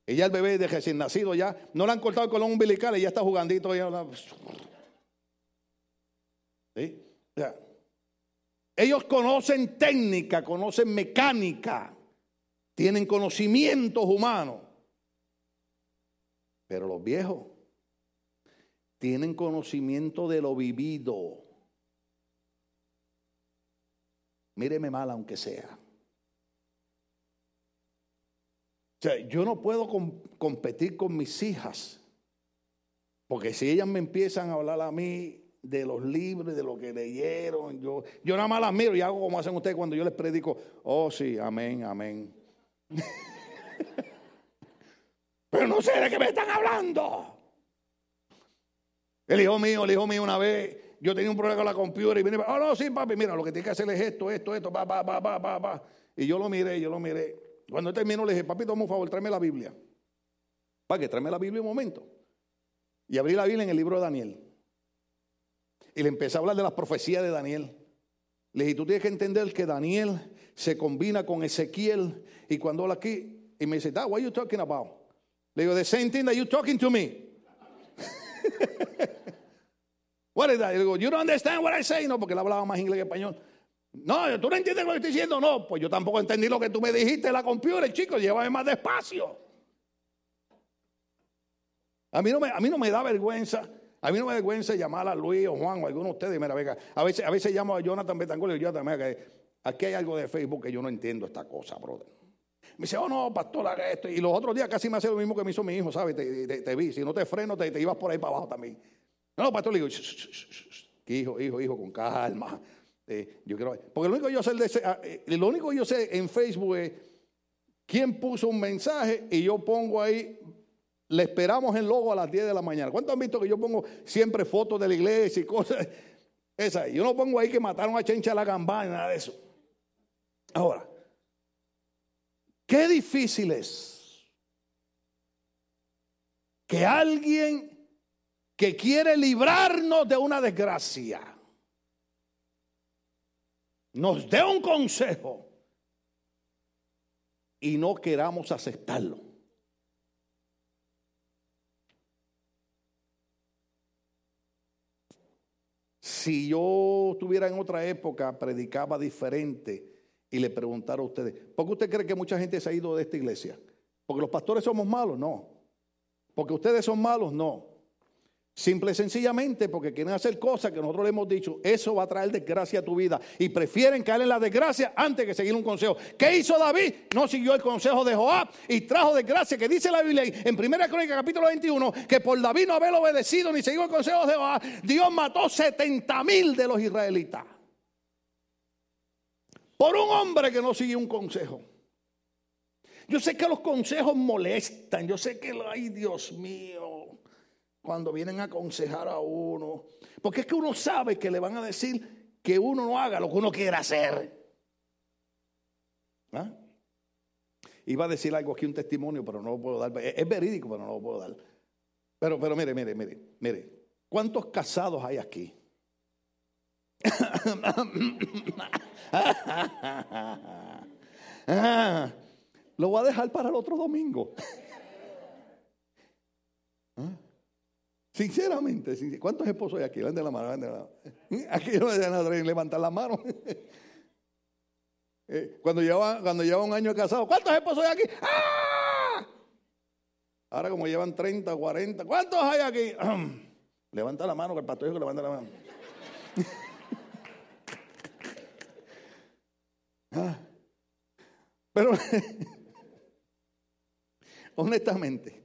S1: Y ya el bebé de recién nacido ya, no le han cortado el colón umbilical y ya está jugandito. Ya. ¿Sí? Ellos conocen técnica, conocen mecánica, tienen conocimientos humanos. Pero los viejos tienen conocimiento de lo vivido. Míreme mal aunque sea. O sea, yo no puedo competir con mis hijas, porque si ellas me empiezan a hablar a mí de los libros, de lo que leyeron, yo, yo nada más las miro y hago como hacen ustedes cuando yo les predico, oh sí, amén, amén. Pero no sé de qué me están hablando. El hijo mío, el hijo mío una vez, yo tenía un problema con la computadora y viene, oh no, sí, papi, mira, lo que tiene que hacer es esto, esto, esto, pa, pa, pa, pa, pa, pa. Y yo lo miré, yo lo miré. Cuando terminó le dije, papi, toma un favor, tráeme la Biblia. Para que tráeme la Biblia un momento. Y abrí la Biblia en el libro de Daniel. Y le empecé a hablar de las profecías de Daniel. Le dije, tú tienes que entender que Daniel se combina con Ezequiel. Y cuando habla aquí, y me dice, what are you talking about? Le digo, the same thing that you talking to me. What is that? digo, you don't understand what I say? No, porque él hablaba más inglés que español. No, tú no entiendes lo que estoy diciendo. No, pues yo tampoco entendí lo que tú me dijiste en la computadora, chico. Llévame más despacio. A mí, no me, a mí no me da vergüenza. A mí no me da vergüenza llamar a Luis o Juan o alguno de ustedes. Mira, venga, a veces, a veces llamo a Jonathan Betancourt y yo también. Aquí hay algo de Facebook que yo no entiendo esta cosa, brother. Me dice, oh no, pastor, haga esto. Y los otros días casi me hace lo mismo que me hizo mi hijo, ¿sabes? Te, vi. Si no te freno, te, te ibas por ahí para abajo también. No, pastor, le digo, hijo, hijo, hijo, con calma. Eh, yo quiero, porque lo único que yo sé, ah, eh, lo único yo sé en Facebook es quién puso un mensaje y yo pongo ahí, le esperamos el logo a las 10 de la mañana. ¿Cuántos han visto que yo pongo siempre fotos de la iglesia y cosas? Esa, yo no pongo ahí que mataron a Chencha la gambana, nada de eso. Ahora, qué difícil es que alguien que quiere librarnos de una desgracia, nos dé un consejo y no queramos aceptarlo. Si yo estuviera en otra época, predicaba diferente y le preguntara a ustedes, ¿por qué usted cree que mucha gente se ha ido de esta iglesia? ¿Porque los pastores somos malos? No. ¿Porque ustedes son malos? No. Simple y sencillamente porque quieren hacer cosas que nosotros le hemos dicho, eso va a traer desgracia a tu vida. Y prefieren caer en la desgracia antes que seguir un consejo. ¿Qué hizo David? No siguió el consejo de Joab y trajo desgracia, que dice la Biblia en 1 Crónica capítulo 21, que por David no haber obedecido ni seguido el consejo de Joab, Dios mató 70 mil de los israelitas. Por un hombre que no siguió un consejo. Yo sé que los consejos molestan, yo sé que, ay Dios mío, cuando vienen a aconsejar a uno, porque es que uno sabe que le van a decir que uno no haga lo que uno quiere hacer. ¿Ah? Iba a decir algo aquí, un testimonio, pero no lo puedo dar. Es, verídico, pero no lo puedo dar. Pero, pero mire, mire, mire, mire. ¿Cuántos casados hay aquí? lo voy a dejar para el otro domingo. ¿Ah? Sinceramente, ¿cuántos esposos hay aquí? De la mano, de la mano. Aquí no dejan levantar la mano. Eh, cuando, lleva, cuando lleva un año casado, ¿cuántos esposos hay aquí? ¡Ah! Ahora como llevan 30, 40, ¿cuántos hay aquí? levanta la mano, que el pastor dijo que levanta la mano. Ah. Pero, honestamente,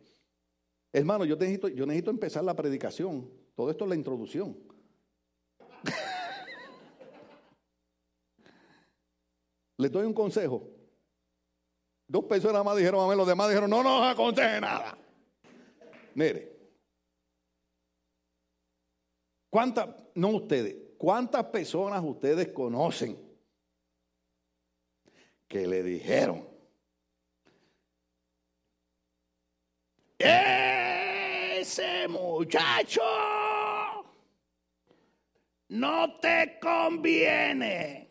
S1: hermano, yo necesito, empezar la predicación. Todo esto es la introducción. Le doy un consejo. Dos personas más dijeron a mí, los demás dijeron, no nos aconseje nada. Mire, ¿cuántas, no ustedes, cuántas personas ustedes conocen que le dijeron, ese muchacho no te conviene?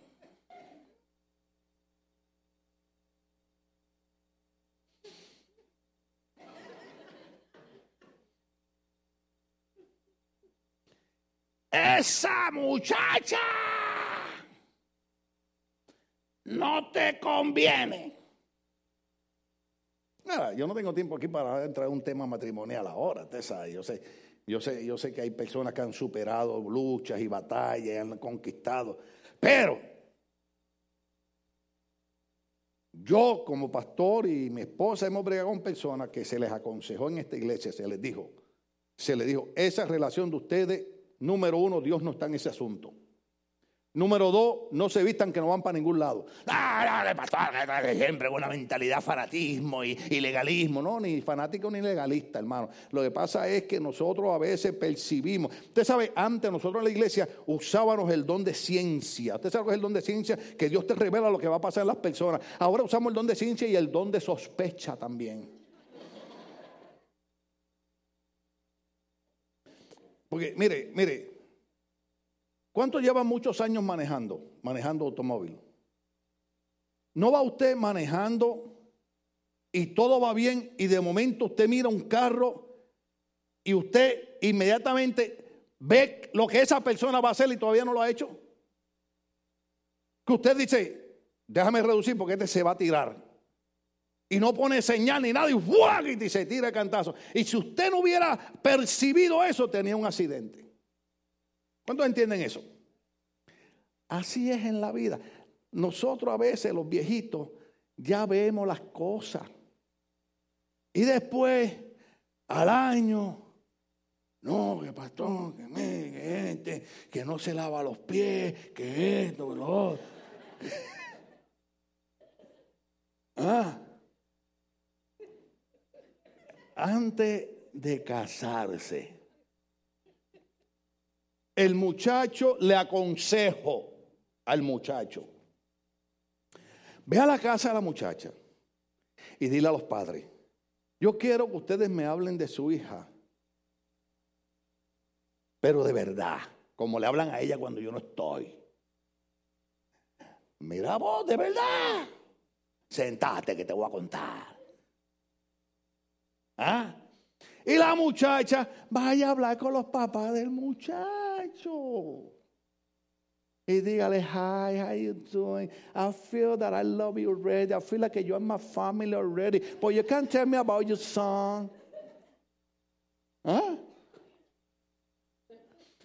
S1: esa muchacha no te conviene. Nada, yo no tengo tiempo aquí para entrar en un tema matrimonial ahora, usted sabe, yo sé, yo sé, yo sé que hay personas que han superado luchas y batallas y han conquistado, pero yo como pastor y mi esposa hemos bregado con personas que se les aconsejó en esta iglesia, se les dijo, se les dijo, esa relación de ustedes Número uno, Dios no está en ese asunto. Número dos, no se vistan que no van para ningún lado. Ah, pastor, siempre una mentalidad fanatismo y, legalismo. No, ni fanático ni legalista, hermano. Lo que pasa es que nosotros a veces percibimos. Usted sabe, antes nosotros en la iglesia usábamos el don de ciencia. Usted sabe que es el don de ciencia, que Dios te revela lo que va a pasar en las personas. Ahora usamos el don de ciencia y el don de sospecha también. Porque, mire, mire, ¿cuánto lleva muchos años manejando, manejando automóvil? ¿No va usted manejando y todo va bien y de momento usted mira un carro y usted inmediatamente ve lo que esa persona va a hacer y todavía no lo ha hecho? Que usted dice, déjame reducir porque este se va a tirar y no pone señal ni nada y, se tira el cantazo. Y si usted no hubiera percibido eso, tenía un accidente. ¿Cuántos entienden eso? Así es en la vida. Nosotros a veces, los viejitos, ya vemos las cosas. Y después, al año, no, que pastor, que, me, este, que no se lava los pies, que esto, que lo otro. ah, antes de casarse. El muchacho le aconsejo al muchacho. Ve a la casa de la muchacha y dile a los padres, yo quiero que ustedes me hablen de su hija, pero de verdad, como le hablan a ella cuando yo no estoy. Mira vos, de verdad. Sentate que te voy a contar. ¿Ah? Y la muchacha, vaya a hablar con los papás del muchacho. Y dígale, hi, how you doing? I feel that I love you already. I feel like you're my family already. But you can't tell me about your son. ¿Ah?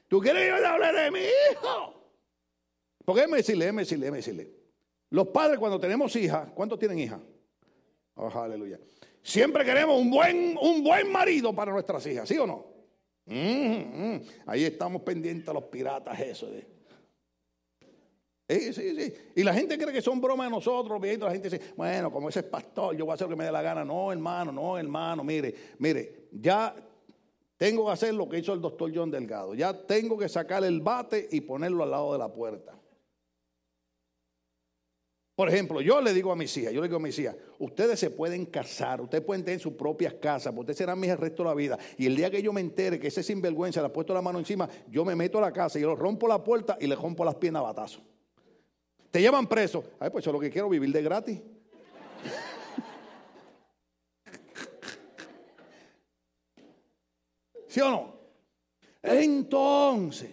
S1: ¿Tú quieres que yo hable de mi hijo? Porque déjeme decirle, déjeme decirle. Los padres cuando tenemos hijas, ¿cuántos tienen hijas? Oh, aleluya. Siempre queremos un buen, un buen marido para nuestras hijas, ¿sí o no? Mm, mm. Ahí estamos pendientes a los piratas, eso. Sí, sí, sí. Y la gente cree que son bromas de nosotros, viendo la gente dice, bueno, como ese es pastor, yo voy a hacer lo que me dé la gana. No, hermano, no, hermano, mire, mire, ya tengo que hacer lo que hizo el doctor John Delgado. Ya tengo que sacar el bate y ponerlo al lado de la puerta. Por ejemplo, yo le digo a mis hijas, yo le digo a mis hijas, ustedes se pueden casar, ustedes pueden tener sus propias casas, ustedes serán mis el resto de la vida. Y el día que yo me entere que ese sinvergüenza le ha puesto la mano encima, yo me meto a la casa y yo lo rompo la puerta y le rompo las piernas a batazo. Te llevan preso. Ay, pues es lo que quiero, vivir de gratis. ¿Sí o no? Entonces,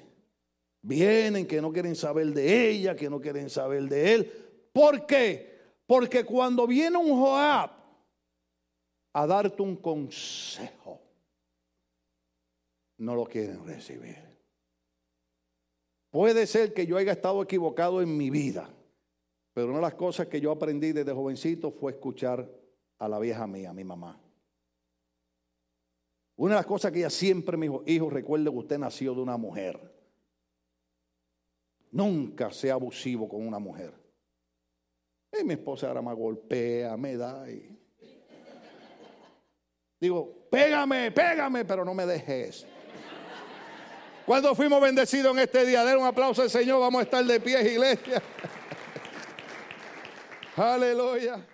S1: vienen que no quieren saber de ella, que no quieren saber de él. ¿Por qué? Porque cuando viene un Joab a darte un consejo, no lo quieren recibir. Puede ser que yo haya estado equivocado en mi vida, pero una de las cosas que yo aprendí desde jovencito fue escuchar a la vieja mía, a mi mamá. Una de las cosas que ella siempre me dijo, hijo, recuerde que usted nació de una mujer. Nunca sea abusivo con una mujer. Y mi esposa ahora me golpea, me da y... Digo, pégame, pégame, pero no me dejes. Cuando fuimos bendecidos en este día, den un aplauso al Señor, vamos a estar de pie, iglesia. Aleluya.